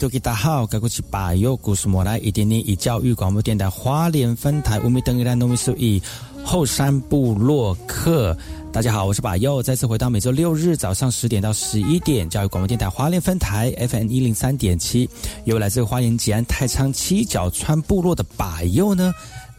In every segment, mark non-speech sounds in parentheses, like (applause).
多吉大好，该过去把右故事莫来一点点以教育广播电台花莲分台五米等于兰农民数以后山部落客。大家好，我是把佑，再次回到每周六日早上十点到十一点，教育广播电台花莲分台 FM 一零三点七，由来自花莲吉安太仓七角川部落的把佑呢。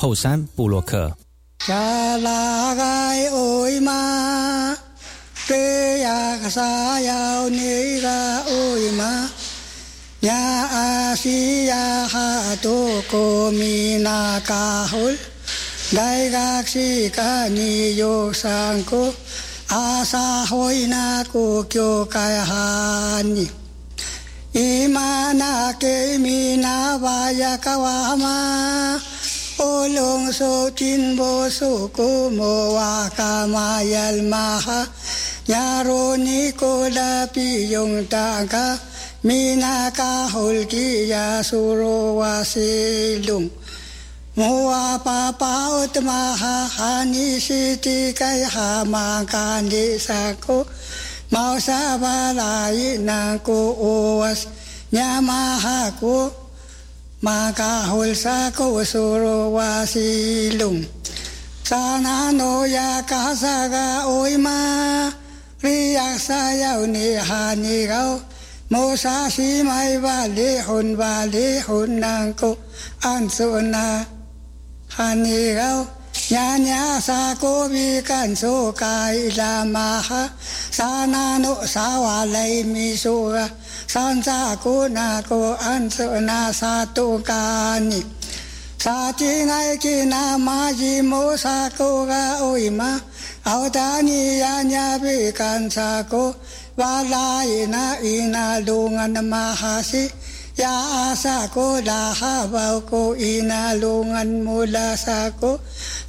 后山布洛克。Olong so chinbo so kumowa kamayal maha. Nyaro ni koda piyong taga. Mina kahol kiya suro wasilung Mua papaot maha hani siti kay hama kandi sako. Mausa balay na kuuwas Nyamaha ko makahul sa kusuro wasilong sana no ya kasaga oy ma riyak sayaw ni hanigaw mo sa si may balihon balihon nang ko anso na hanigaw nya nya sa ko bikan so kai lamaha. Sana no sa walay misuga สอนสาคูนาโกอันสุนาสาตุกานิสาจีนายกินามายิโมสาโกกาอุยมาอาตานิยาญาบิกันสาโกวาลายนาอินาดูงันมาหาสิยาอาสาโกดาฮาบาโกอินาลูงันมูลาสาโก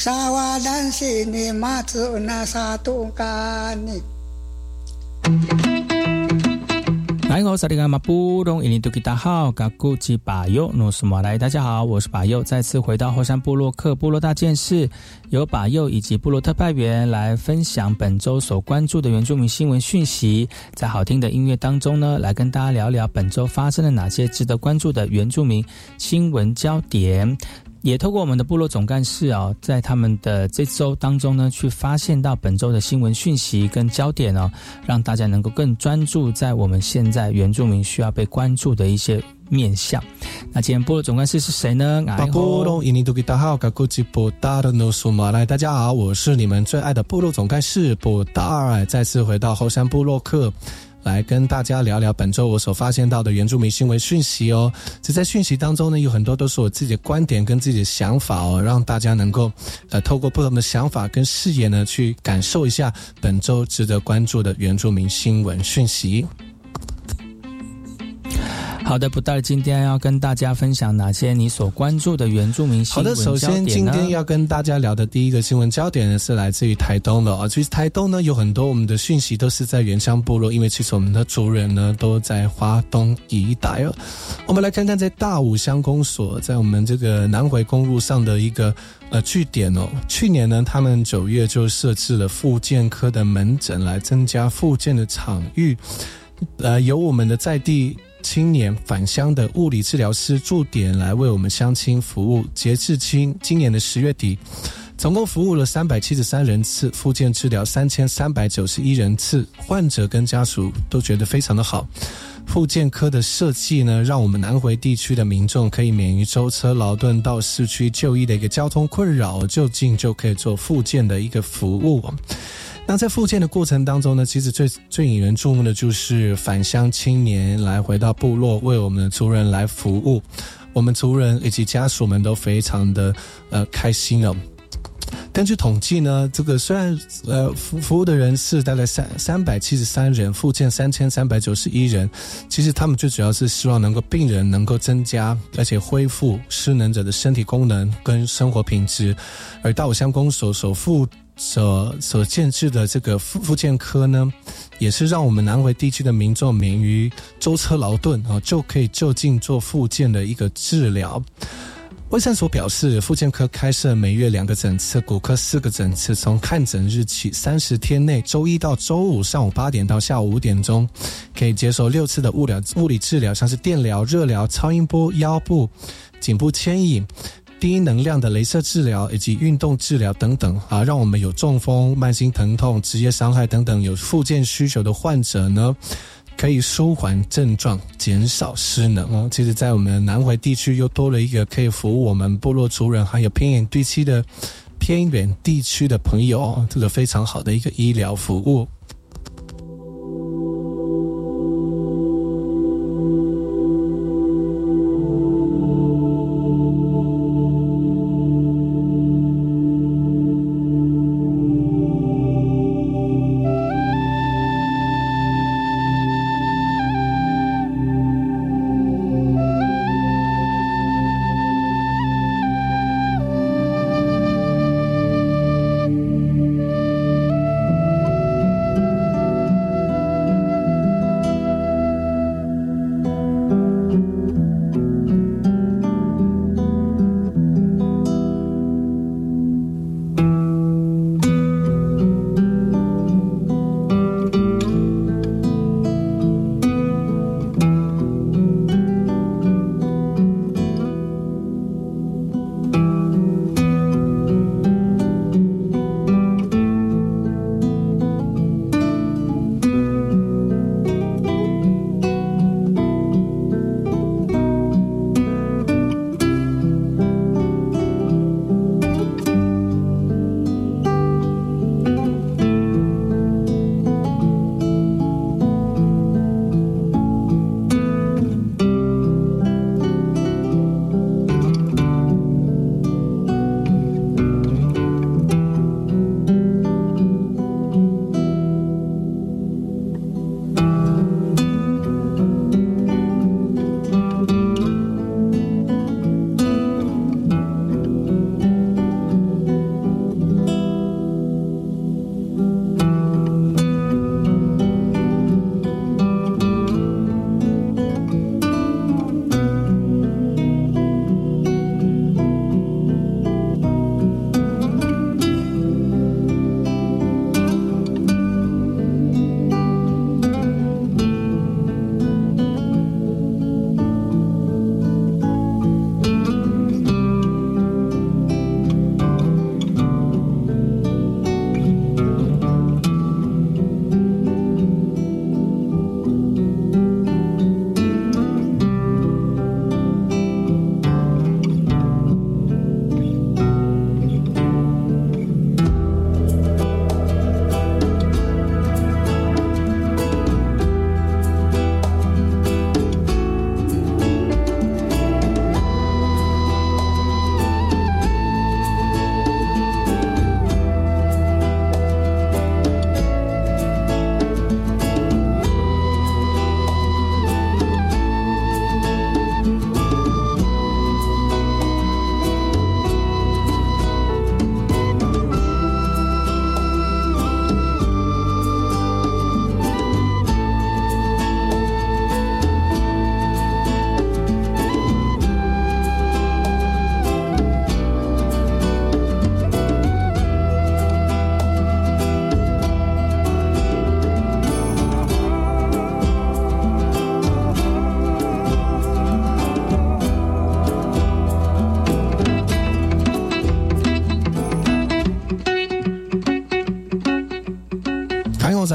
สาวาดันสินิมาสุนาสาตุกานิ thank you 来，我是里马布隆印尼多吉达号，嘎古吉巴尤诺斯马来。大家好，我是巴尤，再次回到后山部落克部落大件事，由巴尤以及部落特派员来分享本周所关注的原住民新闻讯息。在好听的音乐当中呢，来跟大家聊聊本周发生了哪些值得关注的原住民新闻焦点。也透过我们的部落总干事啊，在他们的这周当中呢，去发现到本周的新闻讯息跟焦点哦，让大家能够更专注在我们现在原住民需要被关注的一些面向。那今天部落总干事是谁呢？大家好，我是你们最爱的部落总干事布达尔，再次回到后山部落客。来跟大家聊聊本周我所发现到的原住民新闻讯息哦。这在讯息当中呢，有很多都是我自己的观点跟自己的想法哦，让大家能够呃透过不同的想法跟视野呢，去感受一下本周值得关注的原住民新闻讯息。好的，不带今天要跟大家分享哪些你所关注的原住民新闻好的，首先今天要跟大家聊的第一个新闻焦点呢，是来自于台东的啊。其实台东呢有很多我们的讯息都是在原乡部落，因为其实我们的族人呢都在花东一带哦。我们来看看在大武乡公所在我们这个南回公路上的一个呃据点哦。去年呢，他们九月就设置了复健科的门诊，来增加复健的场域，呃，由我们的在地。青年返乡的物理治疗师驻点来为我们乡亲服务。截至今今年的十月底，总共服务了三百七十三人次，复健治疗三千三百九十一人次，患者跟家属都觉得非常的好。复健科的设计呢，让我们南回地区的民众可以免于舟车劳顿到市区就医的一个交通困扰，就近就可以做复健的一个服务。那在复健的过程当中呢，其实最最引人注目的就是返乡青年来回到部落为我们的族人来服务，我们族人以及家属们都非常的呃开心哦。根据统计呢，这个虽然呃服服务的人是大概三三百七十三人，复健三千三百九十一人，其实他们最主要是希望能够病人能够增加而且恢复失能者的身体功能跟生活品质，而大武乡公所首富。所所建制的这个复复健科呢，也是让我们南回地区的民众免于舟车劳顿啊，就可以就近做复健的一个治疗。卫生所表示，复健科开设每月两个诊次，骨科四个诊次，从看诊日起三十天内，周一到周五上午八点到下午五点钟，可以接受六次的物理物理治疗，像是电疗、热疗、超音波、腰部、颈部牵引。低能量的镭射治疗以及运动治疗等等啊，让我们有中风、慢性疼痛、职业伤害等等有复健需求的患者呢，可以舒缓症状，减少失能哦。其实，在我们南回地区又多了一个可以服务我们部落族人还有偏远地区的偏远地区的朋友，这个非常好的一个医疗服务。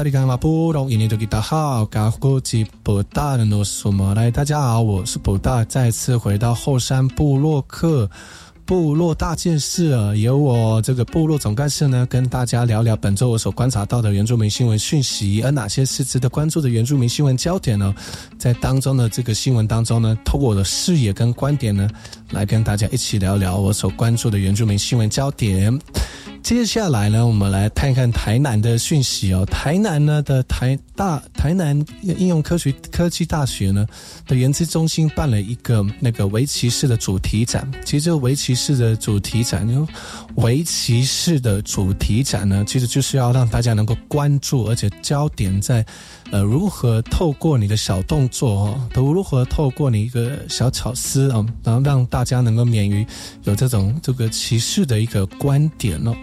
萨利干马布隆，印尼多吉达好，嘎古吉布达的诺苏莫来，大家好，我是布达，再次回到后山部落克部落大件事啊，由我这个部落总干事呢，跟大家聊聊本周我所观察到的原住民新闻讯息，而哪些是值得关注的原住民新闻焦点呢？在当中的这个新闻当中呢，透过我的视野跟观点呢，来跟大家一起聊聊我所关注的原住民新闻焦点。接下来呢，我们来看看台南的讯息哦。台南呢的台大台南应用科学科技大学呢的研资中心办了一个那个围棋式的主题展。其实这个围棋式的主题展，围棋式的主题展呢，其实就是要让大家能够关注，而且焦点在呃如何透过你的小动作哦，都如何透过你一个小巧思啊，然后让大家能够免于有这种这个歧视的一个观点哦。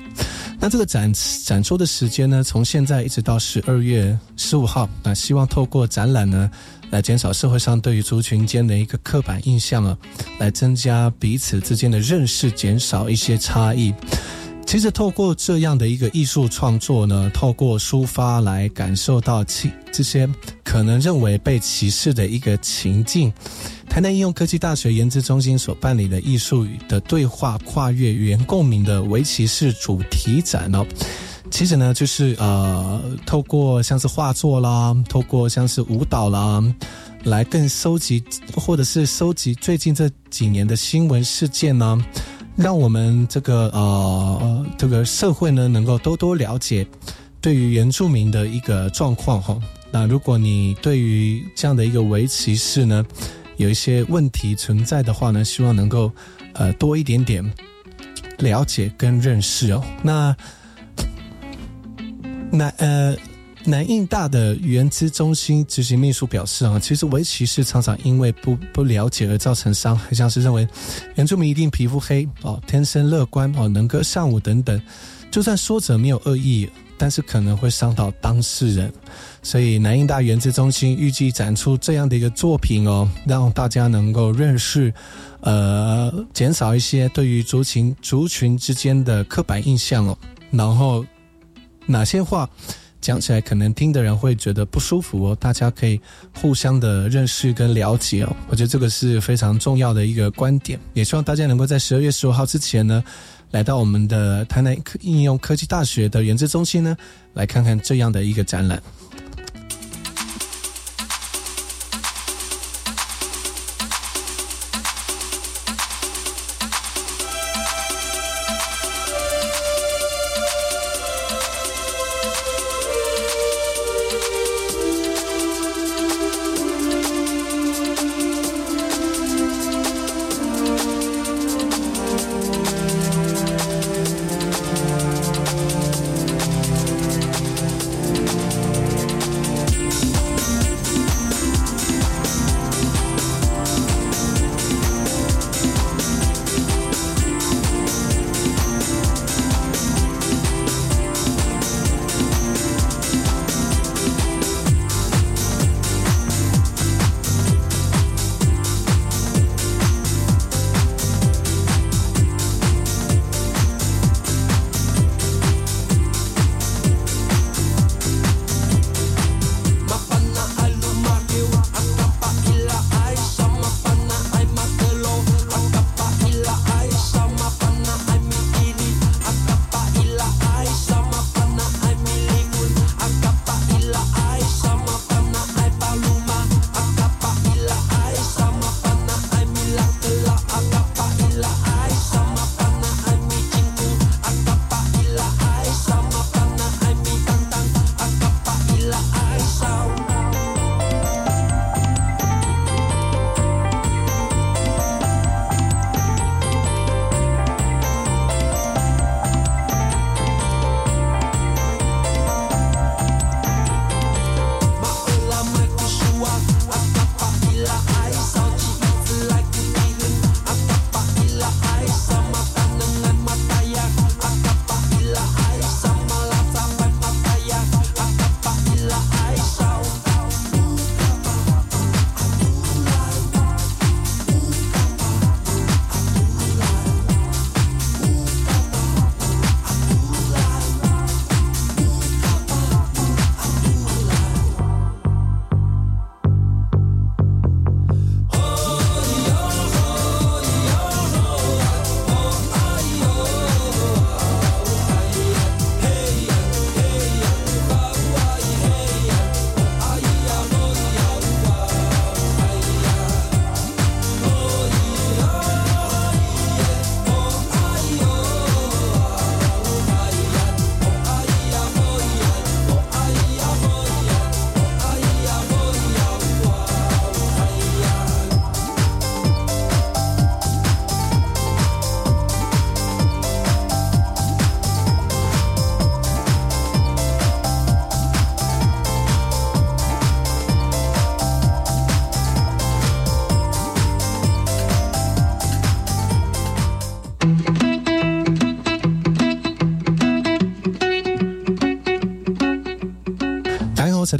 那这个展展出的时间呢，从现在一直到十二月十五号。那希望透过展览呢，来减少社会上对于族群间的一个刻板印象啊，来增加彼此之间的认识，减少一些差异。其实透过这样的一个艺术创作呢，透过抒发来感受到其这些可能认为被歧视的一个情境。台南应用科技大学研资中心所办理的艺术的对话跨越语言共鸣的围棋式主题展哦，其实呢就是呃透过像是画作啦，透过像是舞蹈啦，来更收集或者是收集最近这几年的新闻事件呢，让我们这个呃这个社会呢能够多多了解对于原住民的一个状况哈。那如果你对于这样的一个围棋式呢？有一些问题存在的话呢，希望能够呃多一点点了解跟认识哦。那那呃南印大的原资中心执行秘书表示啊，其实围棋是常常因为不不了解而造成伤害，像是认为原住民一定皮肤黑哦，天生乐观哦，能歌善舞等等，就算说者没有恶意。但是可能会伤到当事人，所以南印大原子中心预计展出这样的一个作品哦，让大家能够认识，呃，减少一些对于族群族群之间的刻板印象哦。然后哪些话讲起来可能听的人会觉得不舒服哦，大家可以互相的认识跟了解哦。我觉得这个是非常重要的一个观点，也希望大家能够在十二月十五号之前呢。来到我们的台南科应用科技大学的研制中心呢，来看看这样的一个展览。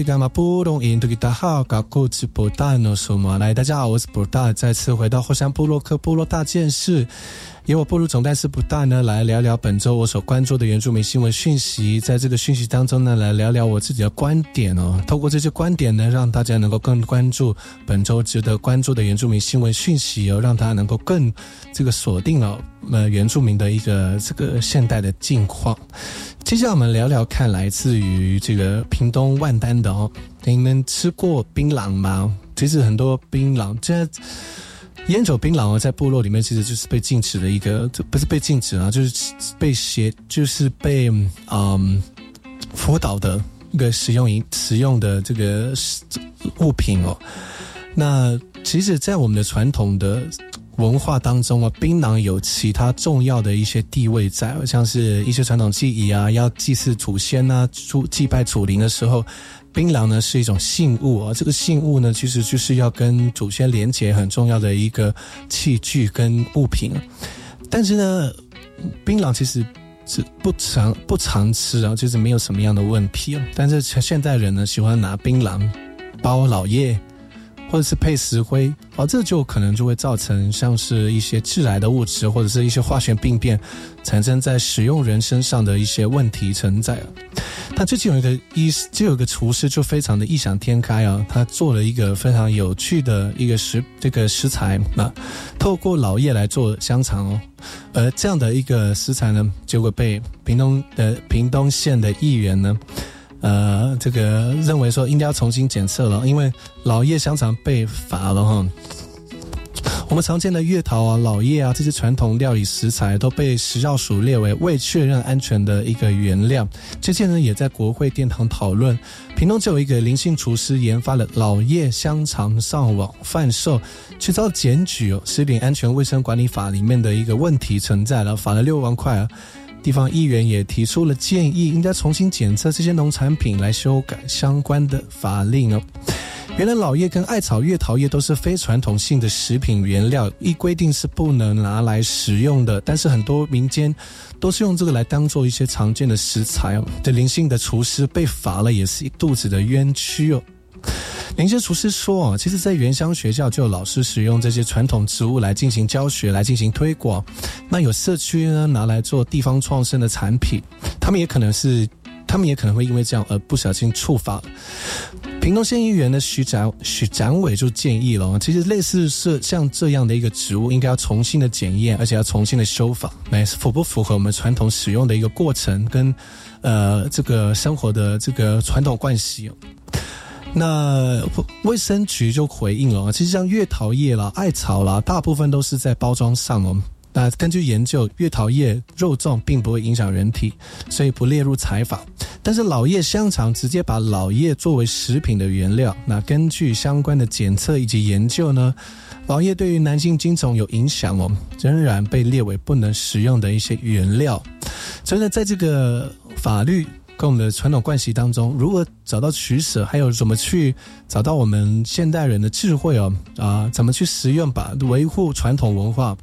大家好，我是布达，再次回到后山部落克部落大件事。由我部落总干事不大呢，来聊聊本周我所关注的原住民新闻讯息。在这个讯息当中呢，来聊聊我自己的观点哦。透过这些观点呢，让大家能够更关注本周值得关注的原住民新闻讯息哦，让大家能够更这个锁定了呃原住民的一个这个现代的境况。接下来我们聊聊看，来自于这个屏东万丹的哦，你们吃过槟榔吗？其实很多槟榔这。烟酒槟榔哦，在部落里面其实就是被禁止的一个，不是被禁止啊，就是被邪，就是被嗯辅导的一个使用饮使用的这个物品哦。那其实，在我们的传统的文化当中啊，槟榔有其他重要的一些地位在，像是一些传统技艺啊，要祭祀祖先啊，祝祭拜祖灵的时候。槟榔呢是一种信物啊，这个信物呢其实就是要跟祖先连结很重要的一个器具跟物品，但是呢，槟榔其实是不常不常吃啊，就是没有什么样的问题啊。但是现代人呢喜欢拿槟榔包老叶。或者是配石灰，哦，这就可能就会造成像是一些致癌的物质，或者是一些化学病变产生在使用人身上的一些问题存在。他最近有一个医，就有个厨师就非常的异想天开啊，他做了一个非常有趣的一个食这个食材啊，透过老叶来做香肠哦，而这样的一个食材呢，结果被屏东的屏东县的议员呢。呃，这个认为说应该要重新检测了，因为老叶香肠被罚了哈。我们常见的月桃啊、老叶啊这些传统料理食材都被食药署列为未确认安全的一个原料。这些呢也在国会殿堂讨论。屏东就有一个灵性厨师研发了老叶香肠上网贩售，却遭检举哦，食品安全卫生管理法里面的一个问题存在了，罚了六万块啊。地方议员也提出了建议，应该重新检测这些农产品，来修改相关的法令哦。原来老叶跟艾草月桃叶都是非传统性的食品原料，一规定是不能拿来食用的。但是很多民间都是用这个来当做一些常见的食材哦。这灵性的厨师被罚了，也是一肚子的冤屈哦。林些厨师说啊，其实，在原乡学校就有老师使用这些传统植物来进行教学、来进行推广。那有社区呢拿来做地方创生的产品，他们也可能是，他们也可能会因为这样而不小心触发。屏东县议员的徐展徐展伟就建议了，其实类似是像这样的一个植物，应该要重新的检验，而且要重新的修法，来符不符合我们传统使用的一个过程跟呃这个生活的这个传统惯习。那卫生局就回应了，其实像月桃叶啦、艾草啦，大部分都是在包装上哦。那根据研究，月桃叶肉重并不会影响人体，所以不列入采访。但是老叶香肠直接把老叶作为食品的原料，那根据相关的检测以及研究呢，老叶对于男性精虫有影响哦，仍然被列为不能食用的一些原料。所以呢，在这个法律。(laughs) 跟我们的传统惯习当中，如何找到取舍，还有怎么去找到我们现代人的智慧哦啊，怎么去实用把维护传统文化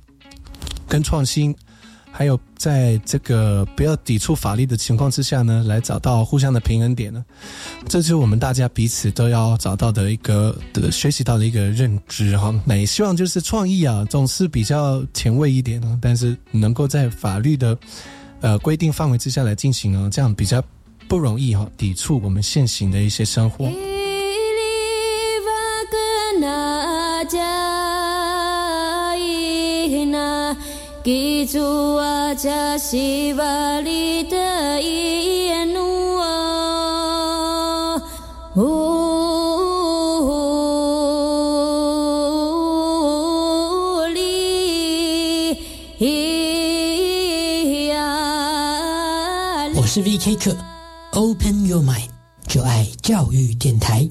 跟创新，还有在这个不要抵触法律的情况之下呢，来找到互相的平衡点呢？这就是我们大家彼此都要找到的一个的学习到的一个认知哈。那也希望就是创意啊，总是比较前卫一点呢，但是能够在法律的呃规定范围之下来进行哦，这样比较。不容易哈，抵触我们现行的一些生活。我是 VK 课。要买就爱教育电台。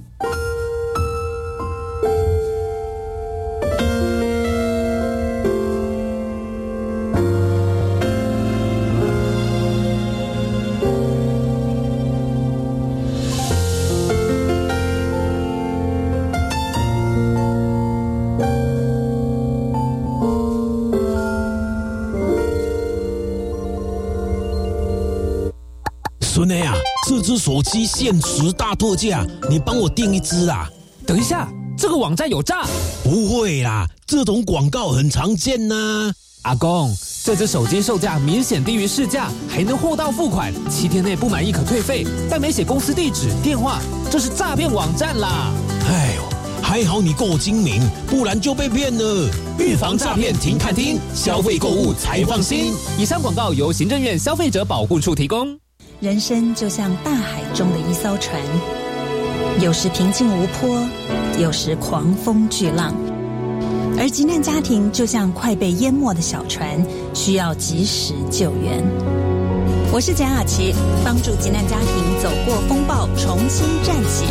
只手机限时大特价，你帮我订一只啊！等一下，这个网站有诈？不会啦，这种广告很常见呐。阿公，这只手机售价明显低于市价，还能货到付款，七天内不满意可退费，但没写公司地址、电话，这是诈骗网站啦！哎呦，还好你够精明，不然就被骗了。预防诈骗，停看听，消费购物才放心。以上广告由行政院消费者保护处提供。人生就像大海中的一艘船，有时平静无波，有时狂风巨浪。而急难家庭就像快被淹没的小船，需要及时救援。我是蒋雅琪，帮助急难家庭走过风暴，重新站起。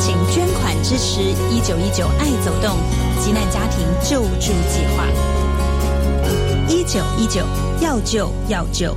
请捐款支持一九一九爱走动急难家庭救助计划。一九一九要救要救。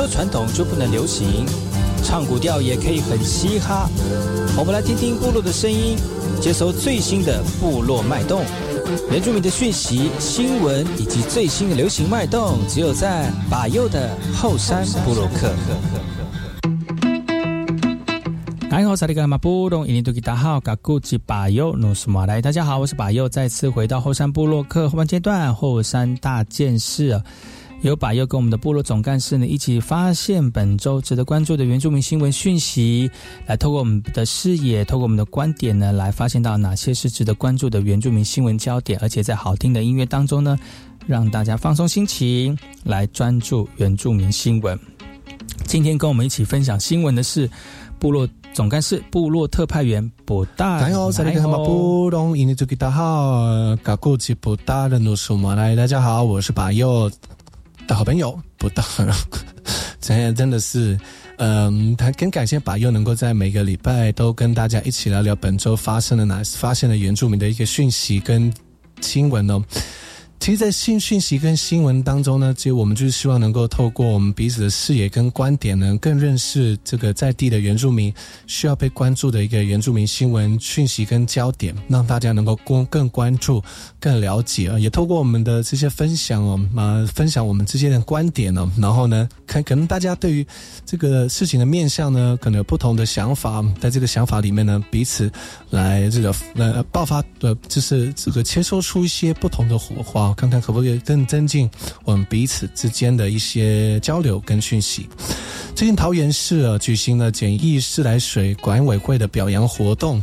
说传统就不能流行？唱古调也可以很嘻哈。我们来听听部落的声音，接收最新的部落脉动、原住民的讯息、新闻以及最新的流行脉动，只有在把右的后山部落克。你好，萨利格马布隆，印尼多吉达号，嘎古吉巴右努斯马来。大家好，我是巴右，再次回到后山部落克后半阶段，后山大件事。由把又跟我们的部落总干事呢一起发现本周值得关注的原住民新闻讯息，来透过我们的视野，透过我们的观点呢，来发现到哪些是值得关注的原住民新闻焦点，而且在好听的音乐当中呢，让大家放松心情，来专注原住民新闻。今天跟我们一起分享新闻的是部落总干事、部落特派员布达。大大家好，我是把右。的好朋友不大，真 (laughs) 真的是，嗯，他更感谢把又能够在每个礼拜都跟大家一起聊聊本周发生了哪发现了原住民的一个讯息跟新闻哦。其实，在新讯息跟新闻当中呢，其实我们就是希望能够透过我们彼此的视野跟观点呢，更认识这个在地的原住民需要被关注的一个原住民新闻讯息跟焦点，让大家能够更更关注、更了解啊。也透过我们的这些分享哦，啊，分享我们之间的观点呢，然后呢，看可能大家对于这个事情的面向呢，可能有不同的想法，在这个想法里面呢，彼此来这个呃爆发的，就是这个切磋出一些不同的火花。看看可不可以更增进我们彼此之间的一些交流跟讯息。最近桃园市啊举行了简易自来水管委会的表扬活动，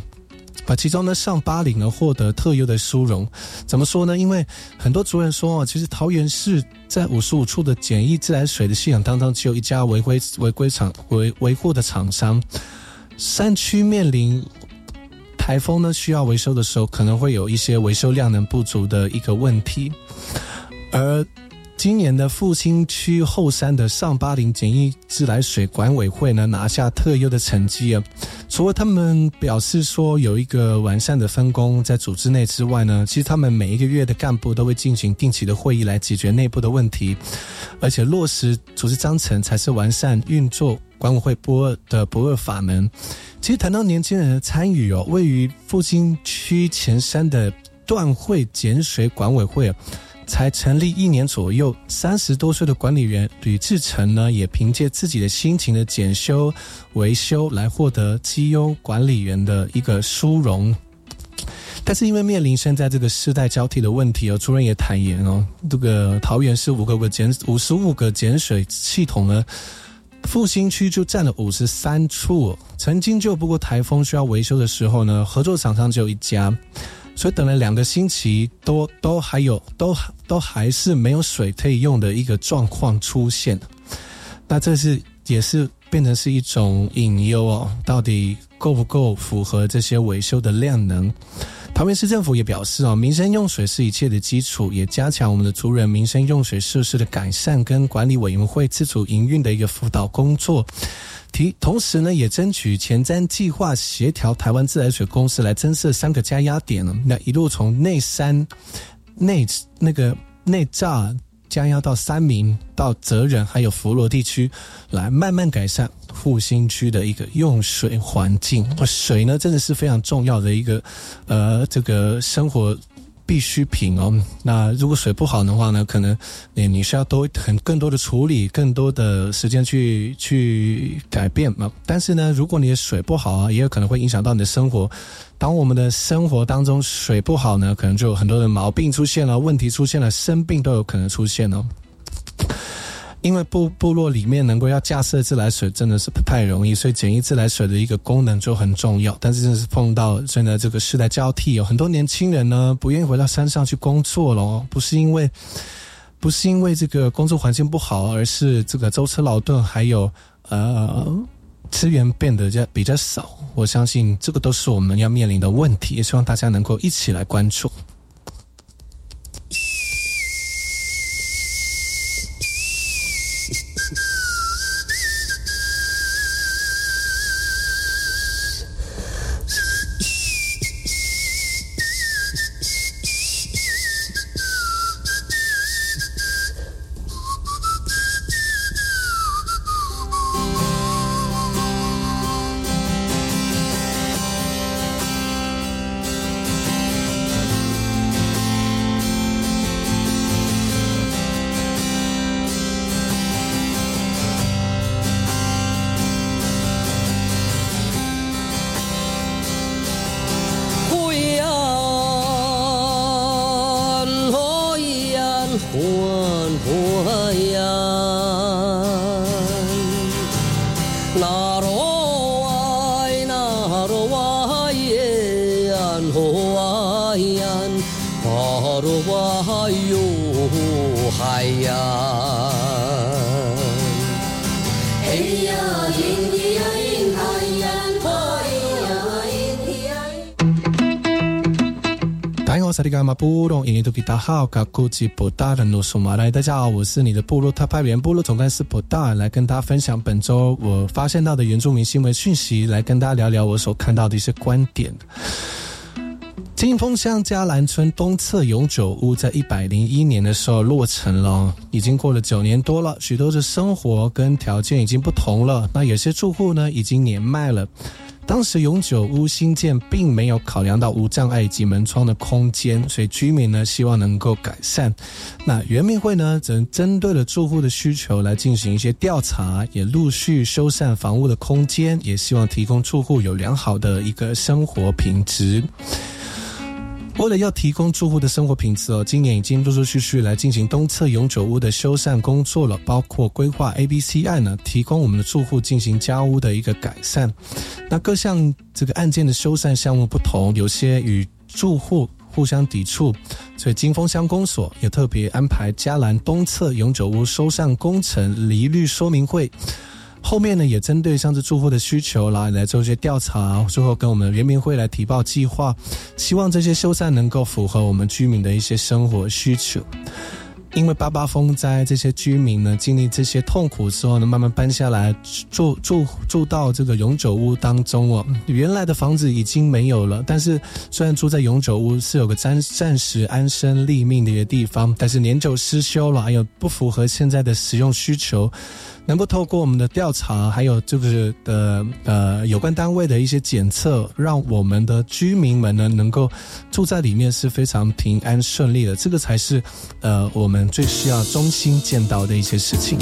把其中呢上八岭呢获得特优的殊荣。怎么说呢？因为很多族人说啊，其实桃园市在五十五处的简易自来水的系统当中，只有一家违规违规厂维维护的厂商，山区面临。台风呢需要维修的时候，可能会有一些维修量能不足的一个问题。而今年的复兴区后山的上八林简易自来水管委会呢，拿下特优的成绩啊！除了他们表示说有一个完善的分工在组织内之外呢，其实他们每一个月的干部都会进行定期的会议来解决内部的问题，而且落实组织章程才是完善运作管委会不二的不二法门。其实谈到年轻人的参与哦，位于复兴区前山的段会碱水管委会，才成立一年左右，三十多岁的管理员吕志成呢，也凭借自己的辛勤的检修维修，来获得绩优管理员的一个殊荣。但是因为面临现在这个世代交替的问题哦，主任也坦言哦，这个桃园是五个个减五十五个减水系统呢。复兴区就占了五十三处，曾经就不过台风需要维修的时候呢，合作厂商只有一家，所以等了两个星期，都都还有，都都还是没有水可以用的一个状况出现。那这是也是变成是一种隐忧哦，到底够不够符合这些维修的量能？桃园市政府也表示哦，民生用水是一切的基础，也加强我们的族人民生用水设施的改善跟管理委员会自主营运的一个辅导工作。提同时呢，也争取前瞻计划协调台湾自来水公司来增设三个加压点了。那一路从内山、内那个内栅将要到三明、到泽仁还有佛罗地区，来慢慢改善复兴区的一个用水环境。水呢，真的是非常重要的一个呃这个生活。必需品哦，那如果水不好的话呢，可能你你需要多很更多的处理，更多的时间去去改变嘛。但是呢，如果你的水不好啊，也有可能会影响到你的生活。当我们的生活当中水不好呢，可能就有很多的毛病出现了，问题出现了，生病都有可能出现哦。因为部部落里面能够要架设自来水真的是不太容易，所以简易自来水的一个功能就很重要。但是真的是碰到现在这个时代交替，有很多年轻人呢不愿意回到山上去工作了，不是因为不是因为这个工作环境不好，而是这个舟车劳顿，还有呃资源变得较比较少。我相信这个都是我们要面临的问题，也希望大家能够一起来关注。Buồn. 萨利嘎马布隆，印尼多吉达好，嘎古吉布达的努苏马来，大家好，我是你的部落特派员部落总干事布达，来跟大家分享本周我发现到的原住民新闻讯息，来跟大家聊聊我所看到的一些观点。金峰乡嘉兰村东侧永久屋在一百零一年的时候落成了，已经过了九年多了，许多的生活跟条件已经不同了，那有些住户呢已经年迈了。当时永久屋新建并没有考量到无障碍以及门窗的空间，所以居民呢希望能够改善。那圆明会呢则针对了住户的需求来进行一些调查，也陆续修缮房屋的空间，也希望提供住户有良好的一个生活品质。为了要提供住户的生活品质哦，今年已经陆陆续续来进行东侧永久屋的修缮工作了，包括规划 A、B、C 案呢，提供我们的住户进行家屋的一个改善。那各项这个案件的修缮项目不同，有些与住户互相抵触，所以金峰乡公所也特别安排嘉兰东侧永久屋修缮工程离率说明会。后面呢，也针对像是住户的需求来来做一些调查，最后跟我们人民会来提报计划，希望这些修缮能够符合我们居民的一些生活需求。因为八八风灾，这些居民呢经历这些痛苦之后呢，慢慢搬下来住住住到这个永久屋当中哦。原来的房子已经没有了，但是虽然住在永久屋是有个暂暂时安身立命的一个地方，但是年久失修了，还有不符合现在的使用需求。能够透过我们的调查，还有就是的呃有关单位的一些检测，让我们的居民们呢能够住在里面是非常平安顺利的，这个才是呃我们最需要衷心见到的一些事情。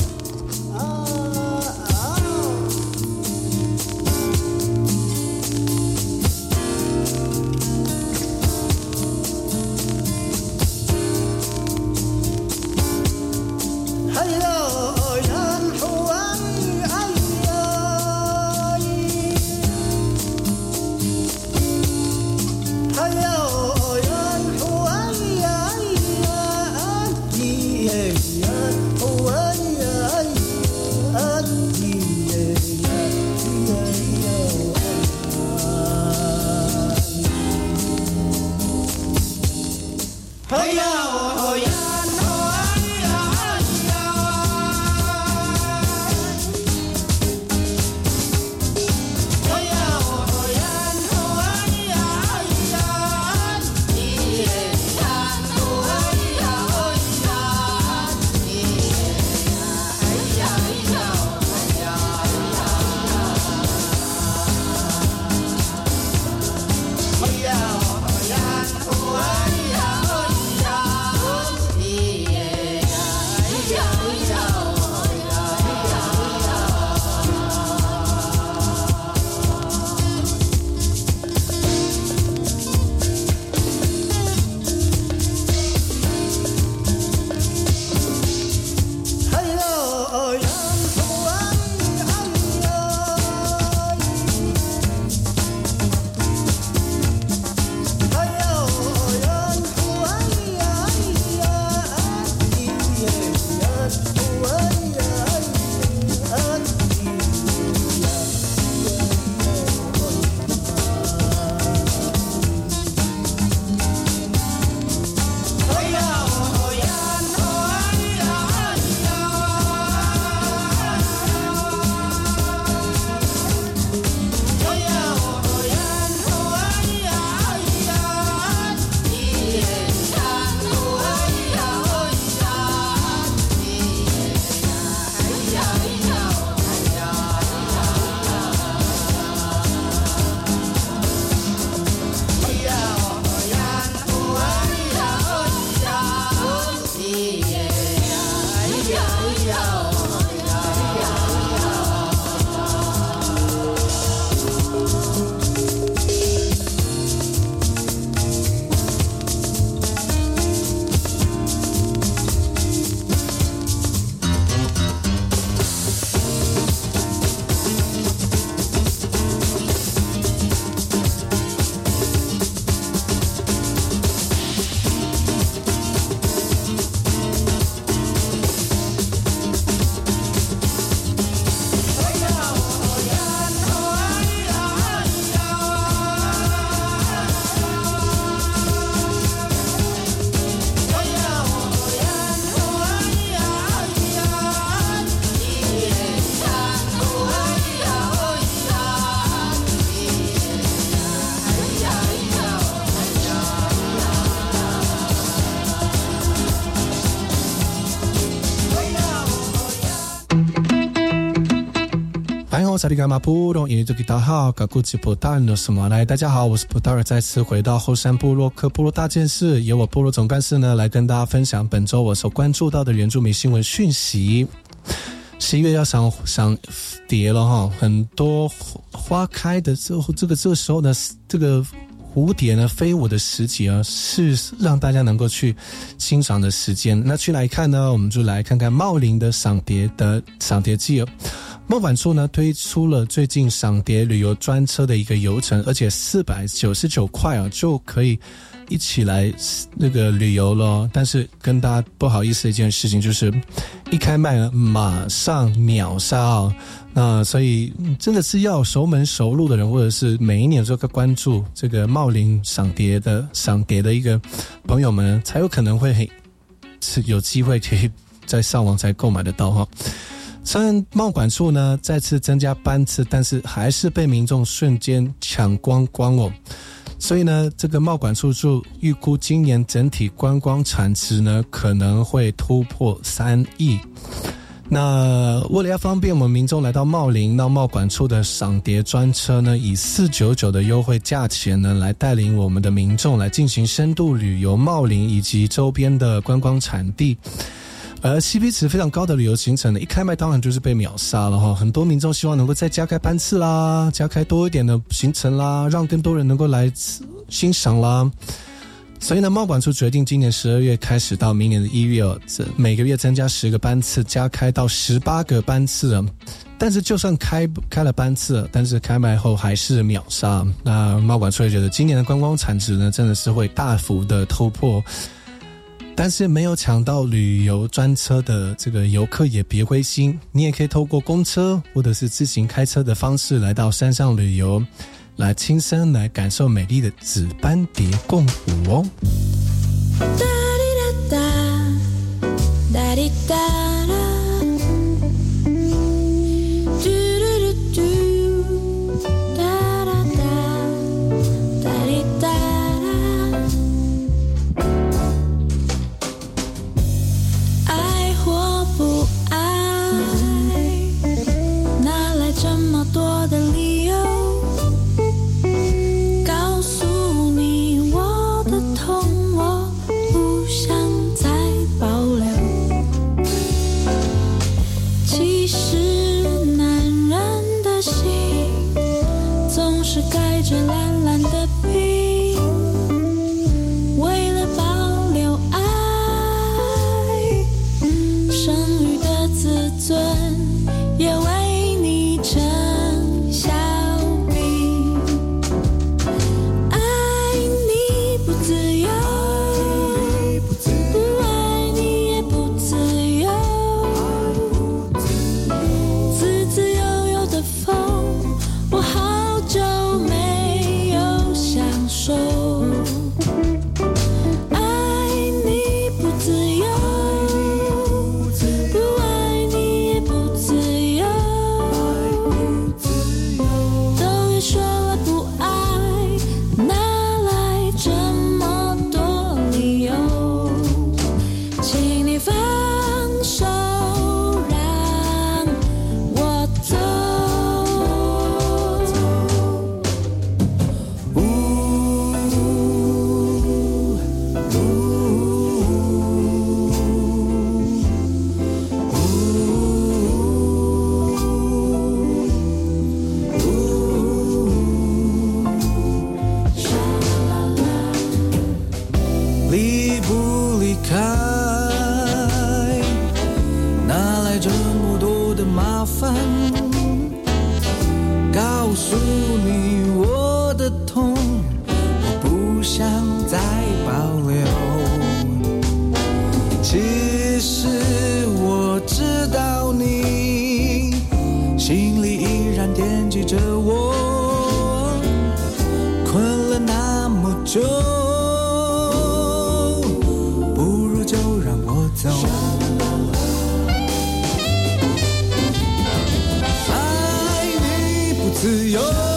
萨利伽马布隆，印尼多吉达好，嘎古吉布达诺什么来？大家好，我是布达尔，再次回到后山部落克部落大件事，由我部落总干事呢来跟大家分享本周我所关注到的原住民新闻讯息。十一月要赏赏蝶了哈，很多花开的时候，这个这个时候呢，这个。蝴蝶呢飞舞的时节啊，是让大家能够去欣赏的时间。那去来看呢？我们就来看看茂林的赏蝶的赏蝶季哦。茂管处呢推出了最近赏蝶旅游专车的一个游程，而且四百九十九块啊就可以一起来那个旅游了。但是跟大家不好意思的一件事情就是，一开卖马上秒杀。那所以真的是要熟门熟路的人，或者是每一年都在关注这个茂林赏蝶的赏蝶的一个朋友们，才有可能会是有机会可以在上网才购买得到哈。虽然茂管处呢再次增加班次，但是还是被民众瞬间抢光光哦。所以呢，这个茂管处就预估今年整体观光产值呢可能会突破三亿。那为了要方便我们民众来到茂林到茂管处的赏蝶专车呢，以四九九的优惠价钱呢，来带领我们的民众来进行深度旅游茂林以及周边的观光产地。而 CP 值非常高的旅游行程呢，一开卖当然就是被秒杀了哈。很多民众希望能够再加开班次啦，加开多一点的行程啦，让更多人能够来欣赏啦。所以呢，贸管处决定今年十二月开始到明年的一月，这每个月增加十个班次，加开到十八个班次。但是就算开开了班次，但是开卖后还是秒杀。那贸管处也觉得今年的观光产值呢，真的是会大幅的突破。但是没有抢到旅游专车的这个游客也别灰心，你也可以透过公车或者是自行开车的方式来到山上旅游。来亲身来感受美丽的紫斑蝶共舞哦。这蓝蓝的着我困了那么久不如就让我走。爱你不自由。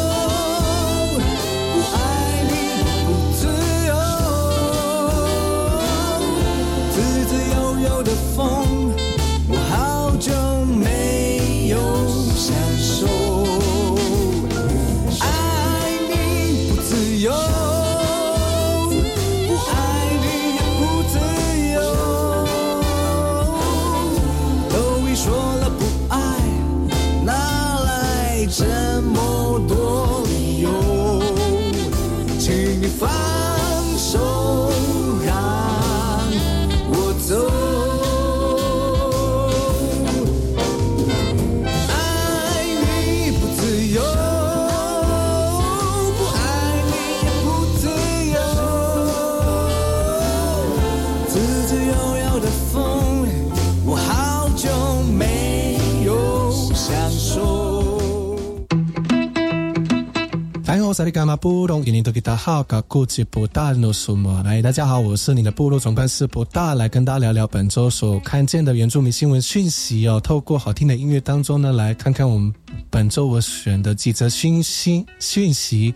萨利伽马布隆，印尼多吉达好，嘎古吉布达努苏莫。来，大家好，我是你的部落总干事布大，来跟大家聊聊本周所看见的原住民新闻讯息哦。透过好听的音乐当中呢，来看看我们本周我选的几则讯息讯息。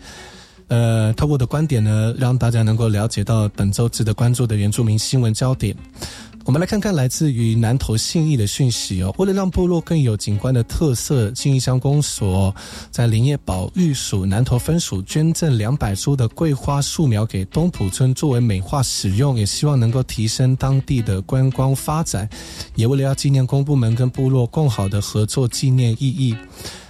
呃，透过我的观点呢，让大家能够了解到本周值得关注的原住民新闻焦点。我们来看看来自于南投信义的讯息哦。为了让部落更有景观的特色，信义乡公所在林业保育署南投分署捐赠两百株的桂花树苗给东埔村作为美化使用，也希望能够提升当地的观光发展，也为了要纪念公部门跟部落更好的合作纪念意义。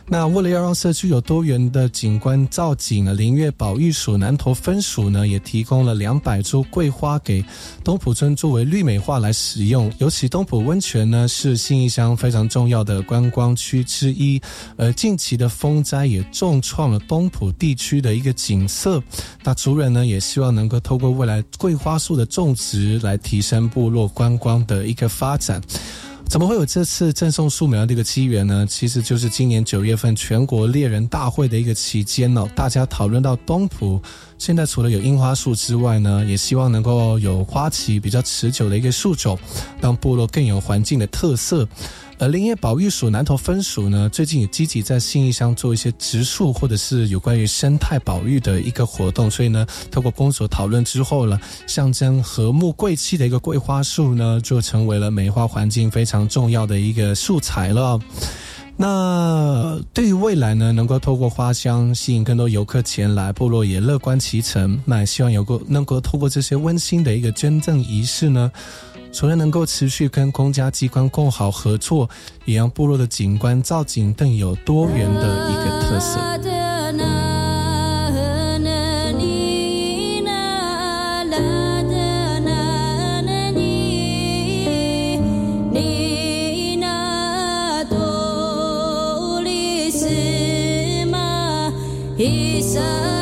那为了要让社区有多元的景观造景呢，林月保育署南投分署呢也提供了两百株桂花给东埔村作为绿美化来使用。尤其东埔温泉呢是信义乡非常重要的观光区之一，而近期的风灾也重创了东埔地区的一个景色。那族人呢也希望能够透过未来桂花树的种植来提升部落观光的一个发展。怎么会有这次赠送树苗的一个机缘呢？其实就是今年九月份全国猎人大会的一个期间呢，大家讨论到东埔现在除了有樱花树之外呢，也希望能够有花期比较持久的一个树种，让部落更有环境的特色。而林业保育署南投分署呢，最近也积极在信义乡做一些植树或者是有关于生态保育的一个活动，所以呢，透过公所讨论之后呢，象征和睦贵气的一个桂花树呢，就成为了美化环境非常重要的一个素材了。那对于未来呢，能够透过花香吸引更多游客前来，部落也乐观其成。那也希望有个能够透过这些温馨的一个捐赠仪式呢。除了能够持续跟公家机关共好合作，也让部落的景观造景更有多元的一个特色。sun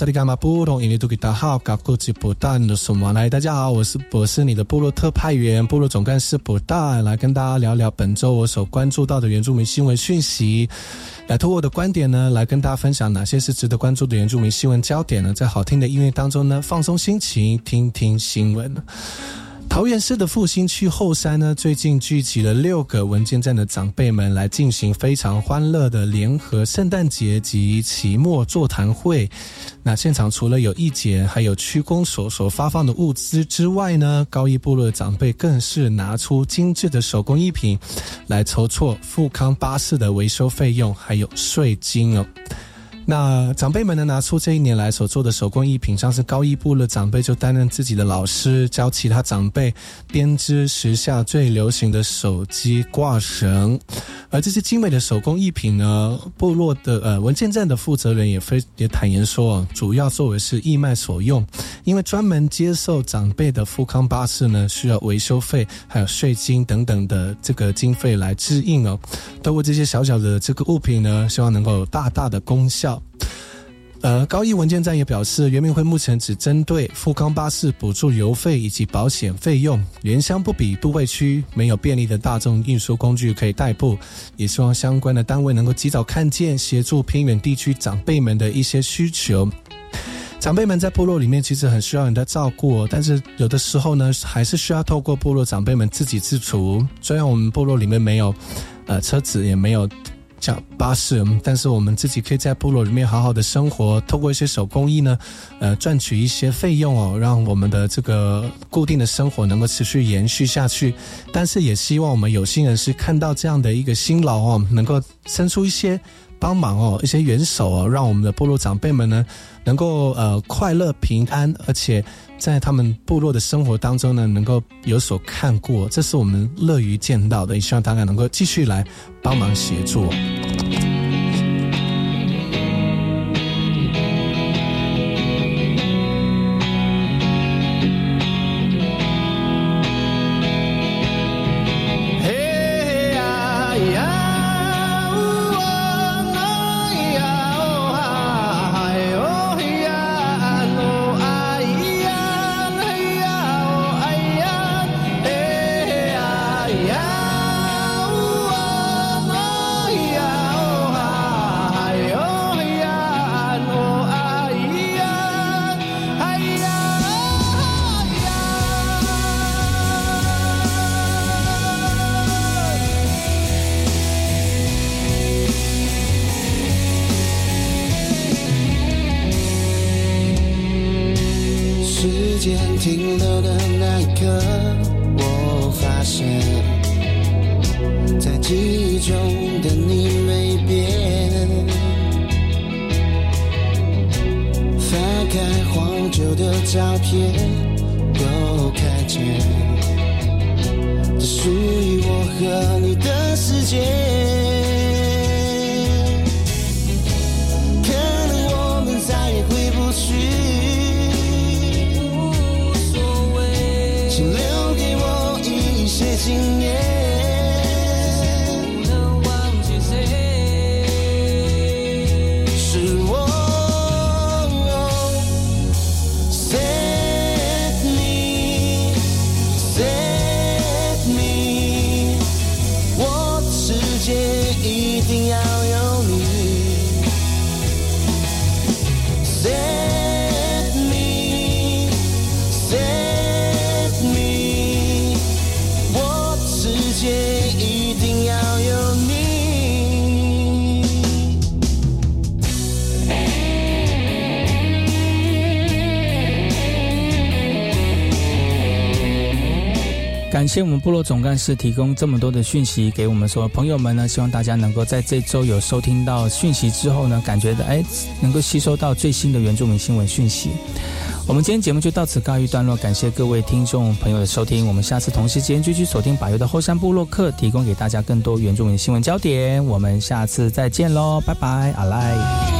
萨利伽马布隆，印尼都给大好，嘎古吉布丹的什么来？大家好，我是我是你的部落特派员、部落总干事布丹，来跟大家聊聊本周我所关注到的原住民新闻讯息。来，通过我的观点呢，来跟大家分享哪些是值得关注的原住民新闻焦点呢？在好听的音乐当中呢，放松心情，听听新闻。桃园市的复兴区后山呢，最近聚集了六个文件站的长辈们来进行非常欢乐的联合圣诞节及期末座谈会。那现场除了有义节，还有区公所所发放的物资之外呢，高一部落的长辈更是拿出精致的手工艺品来筹措富康巴士的维修费用，还有税金哦。那长辈们呢，拿出这一年来所做的手工艺品，像是高一部的长辈就担任自己的老师，教其他长辈编织时下最流行的手机挂绳。而这些精美的手工艺品呢，部落的呃文件站的负责人也非也坦言说，主要作为是义卖所用，因为专门接受长辈的富康巴士呢，需要维修费还有税金等等的这个经费来支应哦。透过这些小小的这个物品呢，希望能够有大大的功效。呃，高一文件站也表示，圆明会目前只针对富康巴士补助油费以及保险费用，原乡不比都会区没有便利的大众运输工具可以代步，也希望相关的单位能够及早看见，协助偏远地区长辈们的一些需求。长辈们在部落里面其实很需要人的照顾，但是有的时候呢，还是需要透过部落长辈们自给自足。虽然我们部落里面没有，呃，车子也没有。像巴士，但是我们自己可以在部落里面好好的生活，透过一些手工艺呢，呃，赚取一些费用哦，让我们的这个固定的生活能够持续延续下去。但是也希望我们有心人士看到这样的一个辛劳哦，能够伸出一些帮忙哦，一些援手哦，让我们的部落长辈们呢，能够呃快乐平安，而且。在他们部落的生活当中呢，能够有所看过，这是我们乐于见到的。也希望大家能够继续来帮忙协助。在黄旧的照片都看见，这属于我和你的世界。感谢我们部落总干事提供这么多的讯息给我们所有朋友们呢，希望大家能够在这周有收听到讯息之后呢，感觉的哎，能够吸收到最新的原住民新闻讯息。我们今天节目就到此告一段落，感谢各位听众朋友的收听，我们下次同时间继续锁定百优的后山部落客，提供给大家更多原住民新闻焦点。我们下次再见喽，拜拜，阿赖。